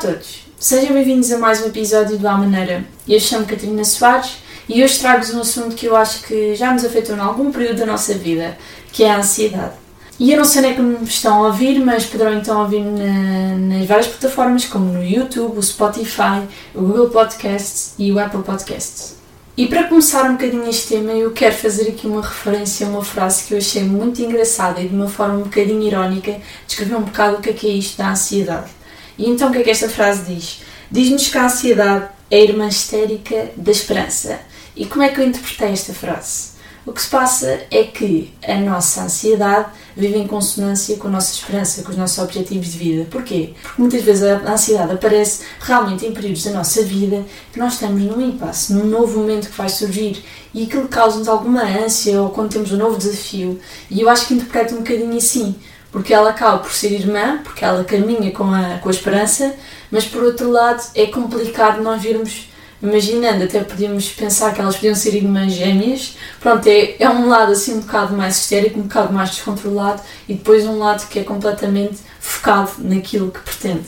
todos, sejam bem-vindos a mais um episódio do À Maneira. Eu chamo Catarina Soares e hoje trago-vos um assunto que eu acho que já nos afetou em algum período da nossa vida, que é a ansiedade. E eu não sei nem como me estão a ouvir, mas poderão então ouvir na, nas várias plataformas, como no YouTube, o Spotify, o Google Podcasts e o Apple Podcasts. E para começar um bocadinho este tema, eu quero fazer aqui uma referência a uma frase que eu achei muito engraçada e de uma forma um bocadinho irónica, descrever um bocado o que é, que é isto da ansiedade. E então o que é que esta frase diz? Diz-nos que a ansiedade é a irmã histérica da esperança. E como é que eu interpretei esta frase? O que se passa é que a nossa ansiedade vive em consonância com a nossa esperança, com os nossos objetivos de vida. Porquê? Porque muitas vezes a ansiedade aparece realmente em períodos da nossa vida que nós estamos num impasse, num novo momento que vai surgir e aquilo causa-nos alguma ânsia ou quando temos um novo desafio. E eu acho que interpreto um bocadinho assim porque ela acaba por ser irmã, porque ela caminha com a, com a esperança, mas por outro lado é complicado nós virmos, imaginando, até podíamos pensar que elas podiam ser irmãs gêmeas, pronto, é, é um lado assim um bocado mais histérico, um bocado mais descontrolado e depois um lado que é completamente focado naquilo que pretende.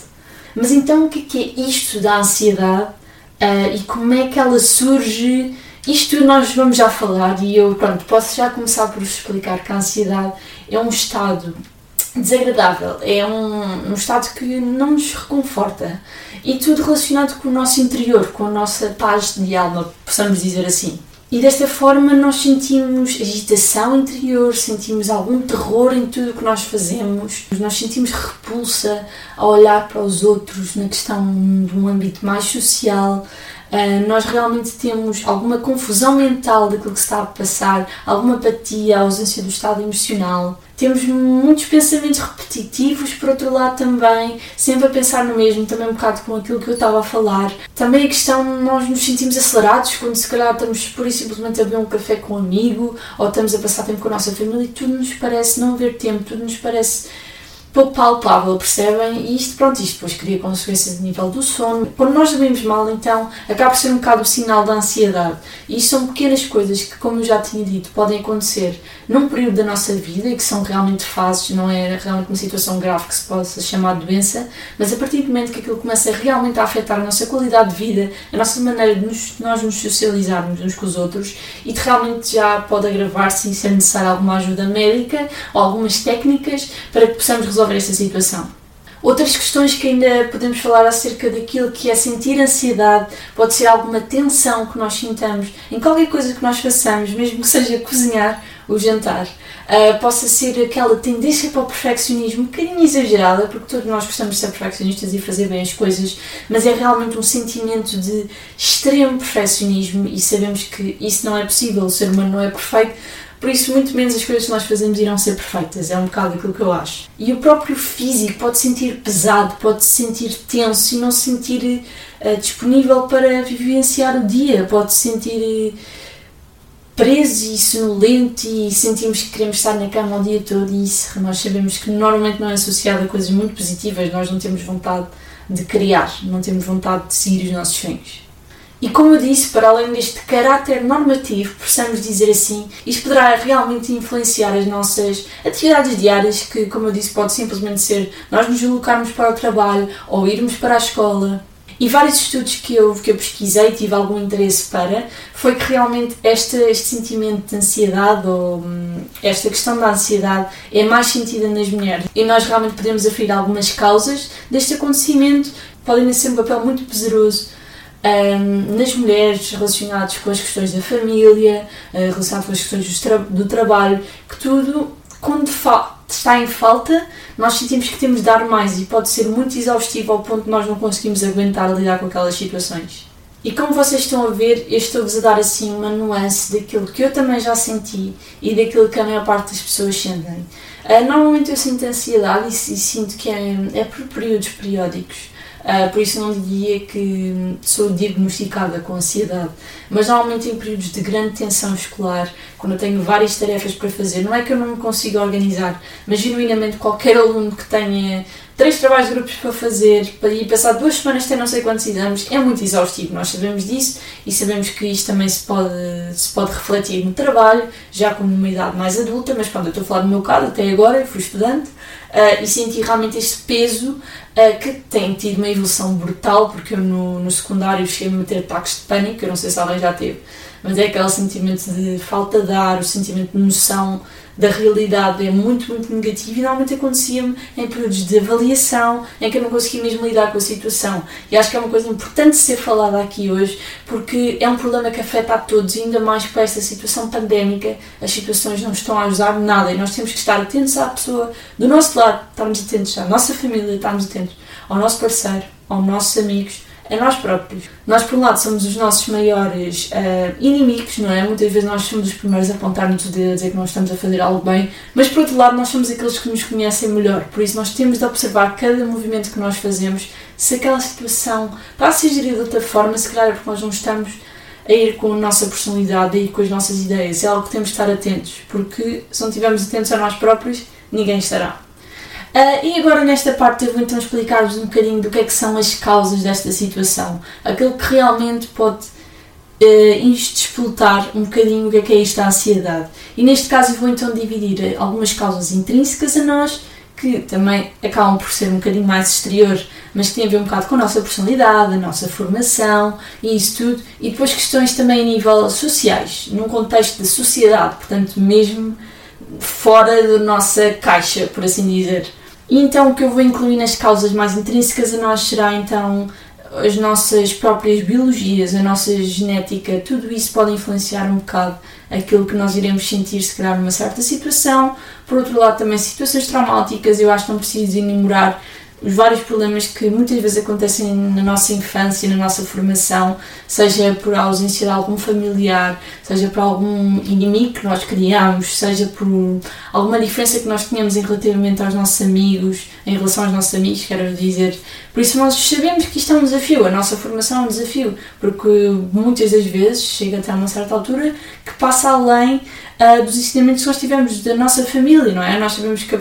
Mas então o que é, é isto da ansiedade uh, e como é que ela surge? Isto nós vamos já falar e eu pronto, posso já começar por vos explicar que a ansiedade é um estado desagradável, é um, um estado que não nos reconforta. E tudo relacionado com o nosso interior, com a nossa paz de alma, possamos dizer assim. E desta forma nós sentimos agitação interior, sentimos algum terror em tudo o que nós fazemos, nós sentimos repulsa a olhar para os outros na questão de um âmbito mais social, Uh, nós realmente temos alguma confusão mental daquilo que se está a passar, alguma apatia, ausência do estado emocional. Temos muitos pensamentos repetitivos, por outro lado também, sempre a pensar no mesmo, também um bocado com aquilo que eu estava a falar. Também a questão, nós nos sentimos acelerados quando se calhar estamos por e simplesmente a beber um café com um amigo ou estamos a passar tempo com a nossa família e tudo nos parece não haver tempo, tudo nos parece palpável, percebem? E isto, pronto, isto depois cria consequências a nível do sono. Quando nós dormimos mal, então, acaba por ser um bocado o sinal da ansiedade. E isto são pequenas coisas que, como eu já tinha dito, podem acontecer num período da nossa vida e que são realmente fases, não é realmente uma situação grave que se possa chamar de doença, mas a partir do momento que aquilo começa realmente a afetar a nossa qualidade de vida, a nossa maneira de nos, nós nos socializarmos uns com os outros e de realmente já pode agravar-se e ser necessária alguma ajuda médica ou algumas técnicas para que possamos resolver resolver esta situação. Outras questões que ainda podemos falar acerca daquilo que é sentir ansiedade, pode ser alguma tensão que nós sintamos em qualquer coisa que nós façamos, mesmo que seja cozinhar ou jantar. Uh, possa ser aquela tendência para o perfeccionismo, um bocadinho exagerada, porque todos nós gostamos de ser perfeccionistas e fazer bem as coisas, mas é realmente um sentimento de extremo perfeccionismo e sabemos que isso não é possível, o ser humano não é perfeito, por isso, muito menos as coisas que nós fazemos irão ser perfeitas, é um bocado aquilo que eu acho. E o próprio físico pode se sentir pesado, pode se sentir tenso e não se sentir uh, disponível para vivenciar o dia, pode se sentir uh, preso e sonolento e sentimos que queremos estar na cama o dia todo e isso nós sabemos que normalmente não é associado a coisas muito positivas, nós não temos vontade de criar, não temos vontade de seguir os nossos sonhos. E como eu disse, para além deste caráter normativo, possamos dizer assim, isto poderá realmente influenciar as nossas atividades diárias, que, como eu disse, pode simplesmente ser nós nos deslocarmos para o trabalho ou irmos para a escola. E vários estudos que eu, que eu pesquisei tive algum interesse para, foi que realmente este, este sentimento de ansiedade ou hum, esta questão da ansiedade é mais sentida nas mulheres. E nós realmente podemos aferir algumas causas deste acontecimento, podem ser um papel muito poderoso um, nas mulheres relacionadas com as questões da família, uh, relacionadas com as questões do, tra do trabalho, que tudo, quando está em falta, nós sentimos que temos de dar mais e pode ser muito exaustivo ao ponto de nós não conseguimos aguentar lidar com aquelas situações. E como vocês estão a ver, eu estou-vos a dar assim uma nuance daquilo que eu também já senti e daquilo que a maior parte das pessoas sentem. Uh, normalmente eu sinto ansiedade e, e sinto que é, é por períodos periódicos. Uh, por isso não diria que sou diagnosticada com ansiedade, mas normalmente em períodos de grande tensão escolar, quando eu tenho várias tarefas para fazer, não é que eu não me consiga organizar, mas genuinamente qualquer aluno que tenha três trabalhos de grupos para fazer, ir passar duas semanas ter não sei quantos exames, é muito exaustivo, nós sabemos disso e sabemos que isto também se pode, se pode refletir no trabalho, já com uma idade mais adulta, mas quando eu estou a falar do meu caso, até agora eu fui estudante uh, e senti realmente este peso uh, que tem tido uma evolução brutal, porque eu no, no secundário cheguei a meter ataques de pânico, eu não sei se alguém já teve, mas é aquele sentimento de falta de ar, o sentimento de noção da realidade é muito, muito negativo e normalmente acontecia-me em períodos de avaliação em que eu não conseguia mesmo lidar com a situação. E acho que é uma coisa importante ser falada aqui hoje porque é um problema que afeta a todos, ainda mais com esta situação pandémica. As situações não estão a ajudar nada e nós temos que estar atentos à pessoa do nosso lado, estarmos atentos à nossa família, estarmos atentos ao nosso parceiro, aos nossos amigos a nós próprios. Nós, por um lado, somos os nossos maiores uh, inimigos, não é? Muitas vezes nós somos os primeiros a apontar-nos o dedo, a dizer que não estamos a fazer algo bem, mas por outro lado, nós somos aqueles que nos conhecem melhor, por isso nós temos de observar cada movimento que nós fazemos, se aquela situação está a ser gerida de outra forma, se calhar é porque nós não estamos a ir com a nossa personalidade, a ir com as nossas ideias, é algo que temos de estar atentos, porque se não estivermos atentos a nós próprios, ninguém estará. Uh, e agora nesta parte eu vou então explicar-vos um bocadinho do que é que são as causas desta situação, aquilo que realmente pode uh, despoltar um bocadinho o que é que é isto da ansiedade. E neste caso eu vou então dividir algumas causas intrínsecas a nós, que também acabam por ser um bocadinho mais exterior, mas que têm a ver um bocado com a nossa personalidade, a nossa formação e isso tudo, e depois questões também a nível sociais, num contexto de sociedade, portanto mesmo fora da nossa caixa, por assim dizer. E então o que eu vou incluir nas causas mais intrínsecas a nós será então as nossas próprias biologias, a nossa genética, tudo isso pode influenciar um bocado aquilo que nós iremos sentir se calhar numa certa situação. Por outro lado, também situações traumáticas, eu acho que não preciso enumerar os vários problemas que muitas vezes acontecem na nossa infância, na nossa formação, seja por ausência de algum familiar, seja por algum inimigo que nós criamos, seja por alguma diferença que nós tenhamos em relativamente aos nossos amigos, em relação aos nossos amigos, quero dizer. Por isso nós sabemos que isto é um desafio, a nossa formação é um desafio, porque muitas das vezes chega até uma certa altura que passa além uh, dos ensinamentos que nós tivemos da nossa família, não é? Nós sabemos que a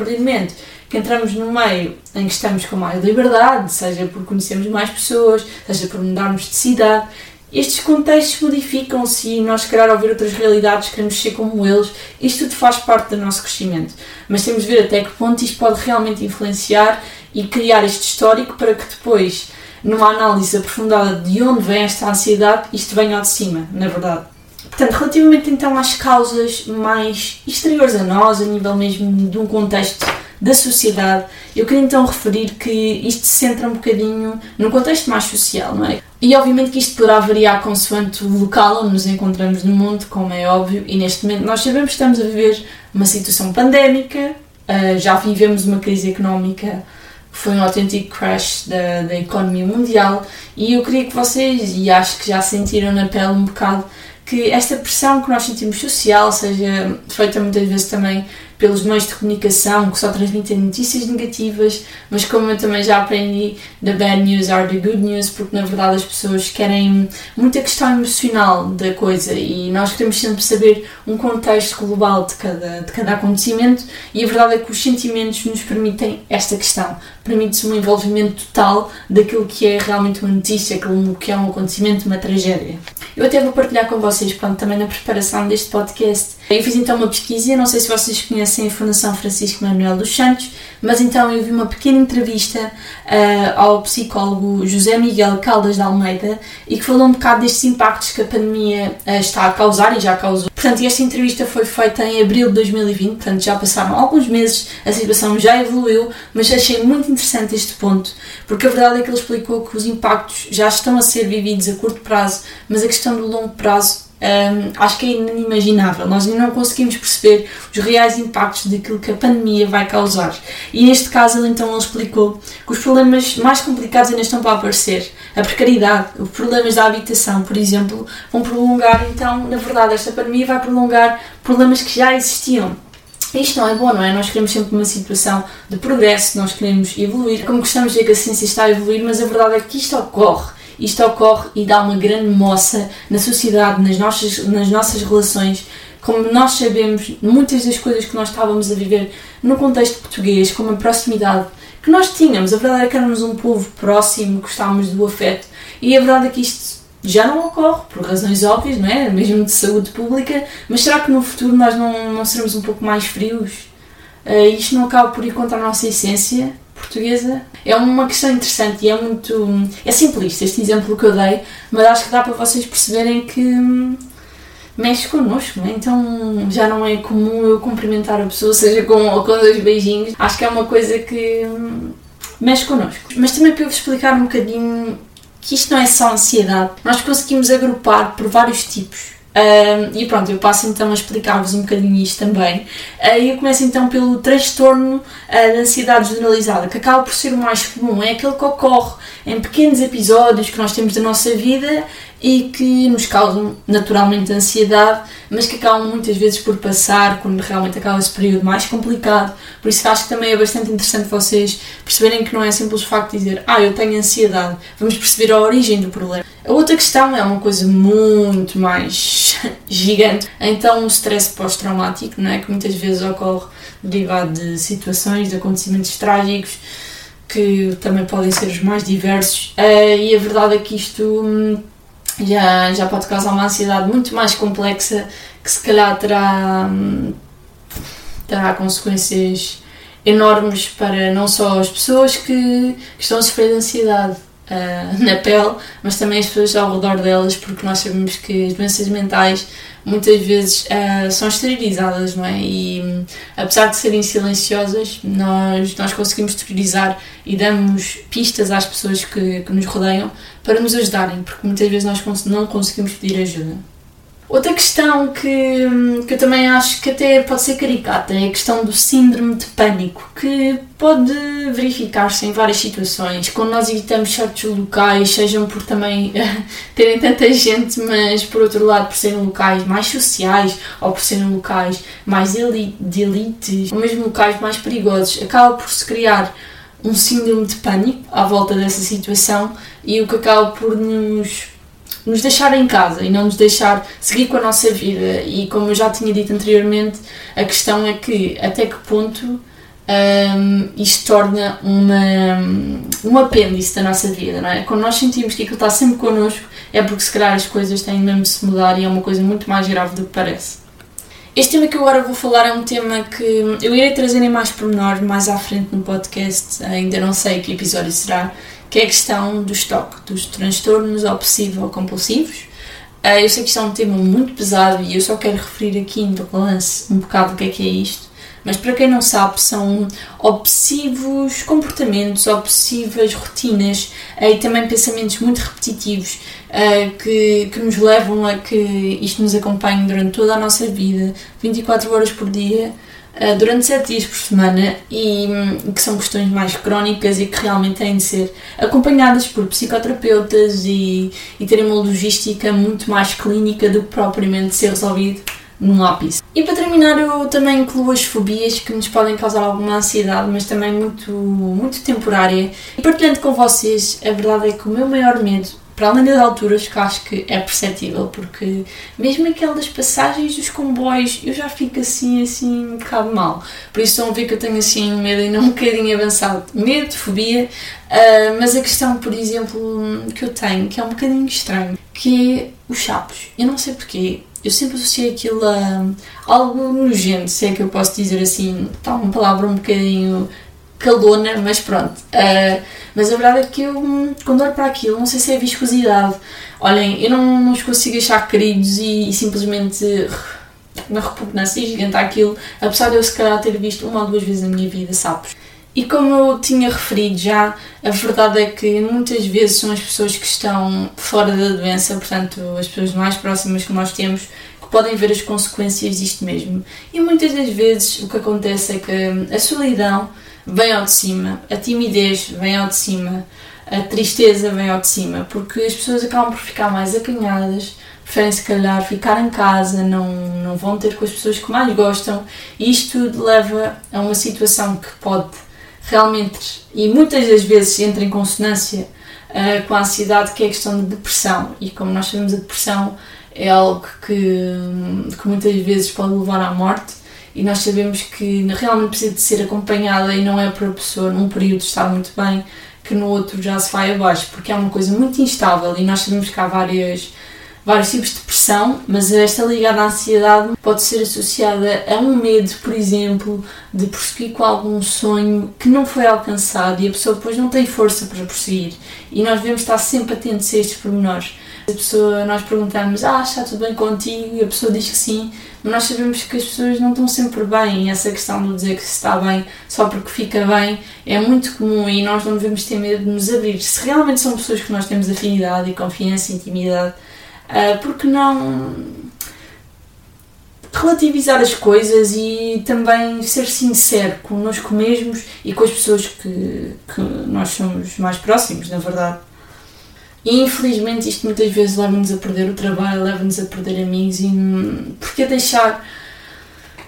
que entramos num meio em que estamos com mais liberdade, seja por conhecermos mais pessoas, seja por mudarmos de cidade, estes contextos modificam-se e nós, querer ouvir outras realidades, queremos ser como eles, isto tudo faz parte do nosso crescimento. Mas temos de ver até que ponto isto pode realmente influenciar e criar este histórico para que depois, numa análise aprofundada de onde vem esta ansiedade, isto venha ao de cima, na verdade. Portanto, relativamente então às causas mais exteriores a nós, a nível mesmo de um contexto da sociedade, eu queria então referir que isto se centra um bocadinho no contexto mais social, não é? E obviamente que isto poderá variar consoante o local onde nos encontramos no mundo, como é óbvio, e neste momento nós sabemos que estamos a viver uma situação pandémica, uh, já vivemos uma crise económica foi um autêntico crash da, da economia mundial e eu queria que vocês, e acho que já sentiram na pele um bocado, que esta pressão que nós sentimos social seja feita muitas vezes também pelos meios de comunicação que só transmitem notícias negativas, mas como eu também já aprendi, the bad news are the good news, porque na verdade as pessoas querem muita questão emocional da coisa e nós queremos sempre saber um contexto global de cada, de cada acontecimento e a verdade é que os sentimentos nos permitem esta questão, permite-se um envolvimento total daquilo que é realmente uma notícia, aquilo que é um acontecimento, uma tragédia. Eu até vou partilhar com vocês, pronto, também na preparação deste podcast. Eu fiz então uma pesquisa, não sei se vocês conhecem a Fundação Francisco Manuel dos Santos, mas então eu vi uma pequena entrevista uh, ao psicólogo José Miguel Caldas de Almeida e que falou um bocado destes impactos que a pandemia uh, está a causar e já causou. Portanto, esta entrevista foi feita em abril de 2020, portanto já passaram alguns meses, a situação já evoluiu, mas achei muito interessante este ponto, porque a verdade é que ele explicou que os impactos já estão a ser vividos a curto prazo, mas a questão do longo prazo um, acho que é inimaginável. Nós ainda não conseguimos perceber os reais impactos daquilo que a pandemia vai causar. E neste caso, ele então ele explicou que os problemas mais complicados ainda estão para aparecer. A precariedade, os problemas da habitação, por exemplo, vão prolongar, então, na verdade, esta pandemia vai prolongar problemas que já existiam. Isto não é bom, não é? Nós queremos sempre uma situação de progresso, nós queremos evoluir. Como gostamos de dizer que a ciência está a evoluir, mas a verdade é que isto ocorre isto ocorre e dá uma grande moça na sociedade, nas nossas, nas nossas relações. Como nós sabemos, muitas das coisas que nós estávamos a viver no contexto português, como a proximidade que nós tínhamos. A verdade é que éramos um povo próximo, gostávamos do afeto, e a verdade é que isto já não ocorre, por razões óbvias, não é? Mesmo de saúde pública, mas será que no futuro nós não, não seremos um pouco mais frios? Uh, isto não acaba por ir contra a nossa essência portuguesa? É uma questão interessante e é muito. É simplista este exemplo que eu dei, mas acho que dá para vocês perceberem que hum, mexe connosco, não é? Então já não é comum eu cumprimentar a pessoa, seja com ou com dois beijinhos. Acho que é uma coisa que hum, mexe connosco. Mas também para eu vos explicar um bocadinho que isto não é só ansiedade, nós conseguimos agrupar por vários tipos. E pronto, eu passo então a explicar-vos um bocadinho isto também. Uh, eu começo então pelo transtorno uh, de ansiedade generalizada, que acaba por ser o mais comum, é aquele que ocorre em pequenos episódios que nós temos da nossa vida e que nos causam naturalmente ansiedade, mas que acabam muitas vezes por passar quando realmente acaba esse período mais complicado. Por isso acho que também é bastante interessante vocês perceberem que não é simples o facto de dizer ah, eu tenho ansiedade. Vamos perceber a origem do problema. A outra questão é uma coisa muito mais gigante. Então o stress pós-traumático, não é? que muitas vezes ocorre derivado de situações, de acontecimentos trágicos, que também podem ser os mais diversos. Uh, e a verdade é que isto hum, já, já pode causar uma ansiedade muito mais complexa que se calhar terá, terá consequências enormes para não só as pessoas que, que estão a sofrer de ansiedade uh, na pele, mas também as pessoas ao redor delas, porque nós sabemos que as doenças mentais muitas vezes uh, são exteriorizadas, não é? E um, apesar de serem silenciosas, nós, nós conseguimos exteriorizar e damos pistas às pessoas que, que nos rodeiam para nos ajudarem, porque muitas vezes nós não conseguimos pedir ajuda. Outra questão que, que eu também acho que até pode ser caricata é a questão do síndrome de pânico, que pode verificar-se em várias situações, quando nós evitamos certos locais, sejam por também terem tanta gente, mas por outro lado por serem locais mais sociais ou por serem locais mais de elite, ou mesmo locais mais perigosos, acaba por se criar um síndrome de pânico à volta dessa situação e o que acaba por nos nos deixar em casa e não nos deixar seguir com a nossa vida. E como eu já tinha dito anteriormente, a questão é que até que ponto um, isto torna uma, um apêndice da nossa vida, não é? Quando nós sentimos que aquilo está sempre connosco, é porque se calhar as coisas têm mesmo de se mudar e é uma coisa muito mais grave do que parece. Este tema que eu agora vou falar é um tema que eu irei trazer em mais pormenor mais à frente no podcast, ainda não sei que episódio será, que é a questão do estoque, dos transtornos obsessivo-compulsivos. Uh, eu sei que isto é um tema muito pesado e eu só quero referir aqui no balance um bocado o que é que é isto, mas para quem não sabe, são obsessivos comportamentos, obsessivas rotinas uh, e também pensamentos muito repetitivos uh, que, que nos levam a que isto nos acompanhe durante toda a nossa vida, 24 horas por dia durante 7 dias por semana e um, que são questões mais crónicas e que realmente têm de ser acompanhadas por psicoterapeutas e, e terem uma logística muito mais clínica do que propriamente ser resolvido num lápis. E para terminar, eu também incluo as fobias que nos podem causar alguma ansiedade, mas também muito, muito temporária. E partilhando com vocês, a verdade é que o meu maior medo para além das alturas, que acho que é perceptível, porque mesmo aquelas passagens dos comboios eu já fico assim, assim, um bocado mal. Por isso estão a ver que eu tenho assim medo ainda um bocadinho avançado. Medo, fobia, uh, mas a questão, por exemplo, que eu tenho, que é um bocadinho estranho, que é os chapos. Eu não sei porquê, eu sempre associei aquilo a algo nojento, se é que eu posso dizer assim, está uma palavra um bocadinho calona, mas pronto. Uh, mas a verdade é que eu, quando olho para aquilo, não sei se é viscosidade. Olhem, eu não, não os consigo achar queridos e, e simplesmente uma repugnância gigante àquilo, apesar de eu se calhar ter visto uma ou duas vezes na minha vida sapos. E como eu tinha referido já, a verdade é que muitas vezes são as pessoas que estão fora da doença, portanto, as pessoas mais próximas que nós temos, que podem ver as consequências disto mesmo. E muitas das vezes o que acontece é que a solidão vem ao de cima, a timidez vem ao de cima, a tristeza vem ao de cima, porque as pessoas acabam por ficar mais acanhadas, preferem se calhar ficar em casa, não, não vão ter com as pessoas que mais gostam, e isto leva a uma situação que pode realmente, e muitas das vezes entra em consonância uh, com a ansiedade, que é a questão de depressão, e como nós sabemos, a depressão é algo que, que muitas vezes pode levar à morte e nós sabemos que realmente precisa de ser acompanhada e não é para a pessoa num período estar muito bem que no outro já se vai abaixo, porque é uma coisa muito instável e nós sabemos que há várias vários tipos de depressão, mas esta ligada à ansiedade pode ser associada a um medo, por exemplo, de prosseguir com algum sonho que não foi alcançado e a pessoa depois não tem força para prosseguir. E nós devemos estar sempre atentos a estes pormenores. A pessoa, nós perguntamos, ah, está tudo bem contigo? E a pessoa diz que sim, mas nós sabemos que as pessoas não estão sempre bem. E essa questão de dizer que se está bem só porque fica bem é muito comum e nós não devemos ter medo de nos abrir. Se realmente são pessoas que nós temos afinidade e confiança e intimidade, Uh, porque não relativizar as coisas e também ser sincero connosco mesmos e com as pessoas que, que nós somos mais próximos, na verdade. E infelizmente isto muitas vezes leva-nos a perder o trabalho, leva-nos a perder amigos e porque deixar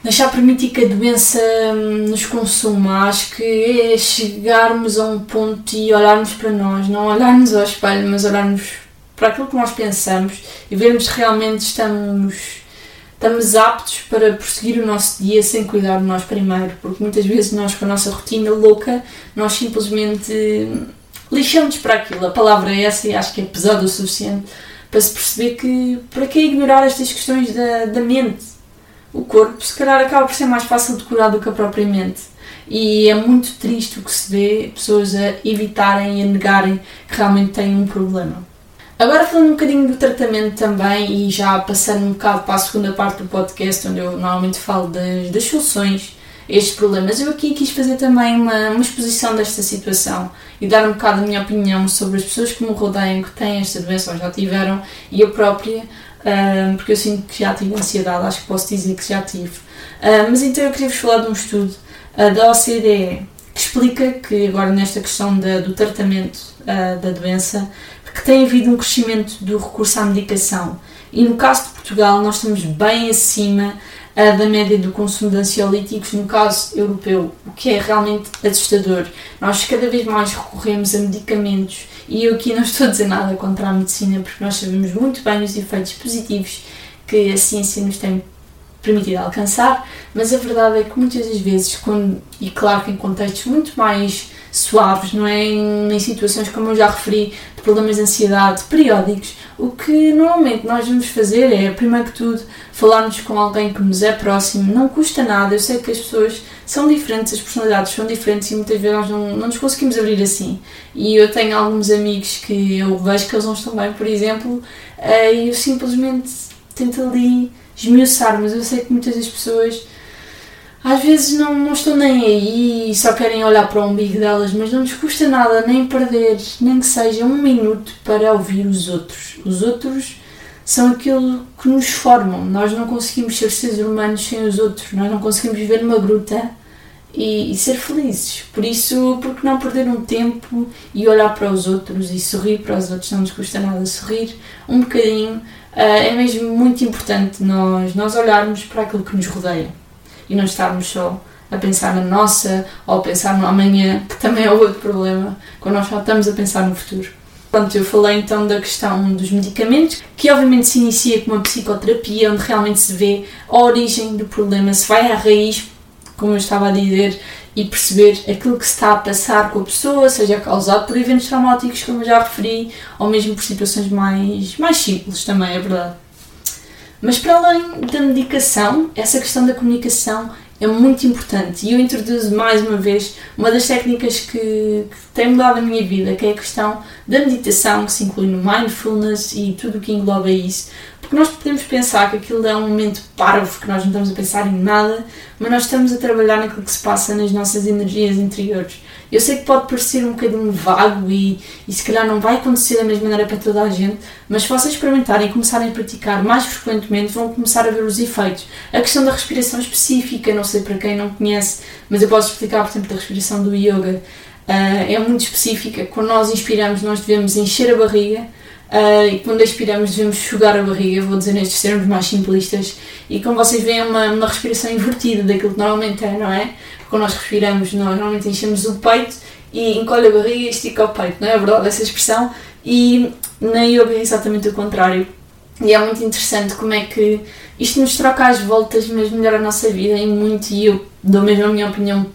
deixar permitir que a doença nos consuma. Acho que é chegarmos a um ponto e olharmos para nós, não olharmos ao espelho, mas olharmos para aquilo que nós pensamos e vermos se realmente estamos, estamos aptos para prosseguir o nosso dia sem cuidar de nós primeiro, porque muitas vezes nós, com a nossa rotina louca, nós simplesmente lixamos para aquilo. A palavra é essa e acho que é pesada o suficiente para se perceber que para que ignorar estas questões da, da mente? O corpo, se calhar, acaba por ser mais fácil de curar do que a própria mente. E é muito triste o que se vê pessoas a evitarem e a negarem que realmente têm um problema. Agora falando um bocadinho do tratamento também e já passando um bocado para a segunda parte do podcast, onde eu normalmente falo das, das soluções estes problemas, eu aqui quis fazer também uma, uma exposição desta situação e dar um bocado a minha opinião sobre as pessoas que me rodeiam, que têm esta doença ou já tiveram, e eu própria, uh, porque eu sinto que já tive ansiedade, acho que posso dizer que já tive. Uh, mas então eu queria vos falar de um estudo uh, da OCDE que explica que agora nesta questão da, do tratamento da doença que tem havido um crescimento do recurso à medicação. E no caso de Portugal, nós estamos bem acima uh, da média do consumo de ansiolíticos, no caso europeu, o que é realmente assustador. Nós cada vez mais recorremos a medicamentos, e eu aqui não estou a dizer nada contra a medicina, porque nós sabemos muito bem os efeitos positivos que a ciência nos tem permitido alcançar, mas a verdade é que muitas das vezes, quando, e claro que em contextos muito mais suaves, não é? Em, em, situações, como eu já referi, de problemas de ansiedade periódicos, o que normalmente nós vamos fazer é, primeiro que tudo, falarmos com alguém que nos é próximo, não custa nada. Eu sei que as pessoas são diferentes, as personalidades são diferentes e muitas vezes nós não, não nos conseguimos abrir assim. E eu tenho alguns amigos que eu vejo que eles não estão bem, por exemplo, eh, e eu simplesmente tento ali esmiuçar, mas eu sei que muitas das pessoas às vezes não, não estão nem aí e só querem olhar para o umbigo delas, mas não nos custa nada nem perder, nem que seja um minuto para ouvir os outros. Os outros são aquilo que nos formam. Nós não conseguimos ser seres humanos sem os outros, nós não conseguimos viver numa gruta e, e ser felizes. Por isso, por que não perder um tempo e olhar para os outros e sorrir para os outros? Não nos custa nada sorrir um bocadinho. Uh, é mesmo muito importante nós, nós olharmos para aquilo que nos rodeia e não estarmos só a pensar na nossa ou a pensar no amanhã, que também é outro problema, quando nós só estamos a pensar no futuro. Pronto, eu falei então da questão dos medicamentos, que obviamente se inicia com uma psicoterapia, onde realmente se vê a origem do problema, se vai à raiz, como eu estava a dizer, e perceber aquilo que se está a passar com a pessoa, seja causado por eventos traumáticos, como eu já referi, ou mesmo por situações mais, mais simples também, é verdade. Mas para além da medicação, essa questão da comunicação é muito importante e eu introduzo mais uma vez uma das técnicas que, que tem mudado a minha vida, que é a questão da meditação, que se inclui no mindfulness e tudo o que engloba isso, porque nós podemos pensar que aquilo é um momento parvo, que nós não estamos a pensar em nada, mas nós estamos a trabalhar naquilo que se passa nas nossas energias interiores. Eu sei que pode parecer um bocadinho vago e, e se calhar não vai acontecer da mesma maneira para toda a gente, mas se vocês experimentarem e começarem a praticar mais frequentemente, vão começar a ver os efeitos. A questão da respiração específica, não sei para quem não conhece, mas eu posso explicar, por exemplo, da respiração do yoga. Uh, é muito específica. Quando nós inspiramos, nós devemos encher a barriga Uh, e quando expiramos devemos enxugar a barriga, vou dizer nestes termos mais simplistas, e como vocês veem é uma, uma respiração invertida daquilo que normalmente é, não é? Quando nós respiramos, nós normalmente enchemos o peito e encolhe a barriga e estica o peito, não é? É verdade essa expressão, e na yoga é exatamente o contrário. E é muito interessante como é que isto nos troca as voltas, mas melhora a nossa vida em muito. E eu dou mesmo a minha opinião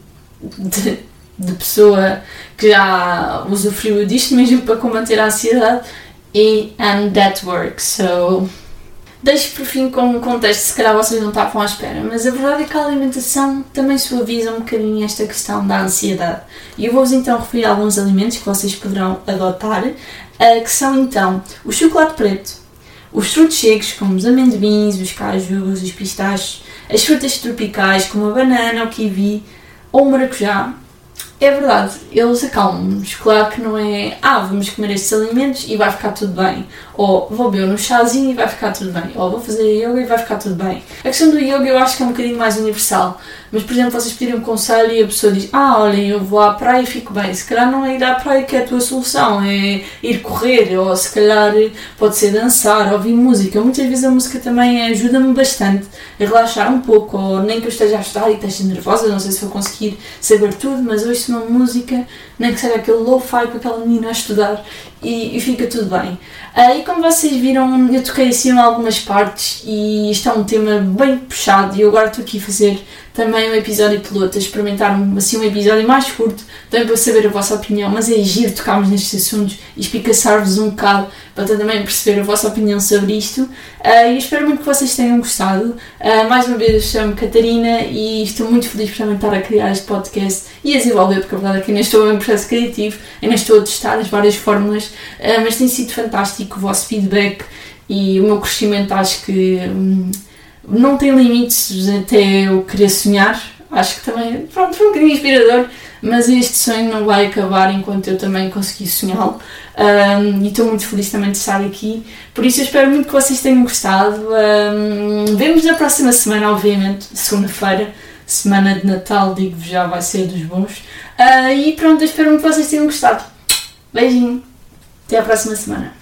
de, de pessoa que já usufruiu disto mesmo para combater a ansiedade. E and that works. So Deixo por fim com um contexto, se calhar vocês não estavam à espera, mas a verdade é que a alimentação também suaviza um bocadinho esta questão da ansiedade. E eu vou-vos então referir alguns alimentos que vocês poderão adotar, eh, que são então o chocolate preto, os frutos secos, como os amendoins, os cajus, os pistachos, as frutas tropicais, como a banana, o kiwi ou o maracujá, é verdade, eles acalmam-nos. Claro que não é, ah, vamos comer estes alimentos e vai ficar tudo bem. Ou vou beber um chazinho e vai ficar tudo bem. Ou vou fazer yoga e vai ficar tudo bem. A questão do yoga eu acho que é um bocadinho mais universal. Mas, por exemplo, vocês pedirem um conselho e a pessoa diz, ah, olhem, eu vou à praia e fico bem. Se calhar não é ir à praia que é a tua solução, é ir correr, ou se calhar pode ser dançar, ouvir música. Muitas vezes a música também ajuda-me bastante a relaxar um pouco, ou nem que eu esteja a estudar e esteja nervosa, não sei se vou conseguir saber tudo, mas ouço uma música, nem que seja aquele low-fi com aquela menina a estudar e, e fica tudo bem. Uh, e como vocês viram, eu toquei assim em algumas partes e isto é um tema bem puxado e eu agora estou aqui a fazer também um episódio piloto, a experimentar assim, um episódio mais curto, também para saber a vossa opinião, mas é giro tocarmos nestes assuntos e espicaçar-vos um bocado para também perceber a vossa opinião sobre isto. Uh, e espero muito que vocês tenham gostado. Uh, mais uma vez, eu chamo Catarina e estou muito feliz por também estar a criar este podcast e a desenvolver, porque a verdade é que ainda estou em processo criativo, ainda estou a testar as várias fórmulas, uh, mas tem sido fantástico o vosso feedback e o meu crescimento acho que. Um, não tem limites até eu querer sonhar. Acho que também, pronto, foi um bocadinho inspirador, mas este sonho não vai acabar enquanto eu também conseguir sonhá-lo. Um, e estou muito feliz também de estar aqui. Por isso, eu espero muito que vocês tenham gostado. Um, vemos na próxima semana, obviamente, segunda-feira, semana de Natal, digo-vos já, vai ser dos bons. Uh, e pronto, espero que vocês tenham gostado. Beijinho, até à próxima semana.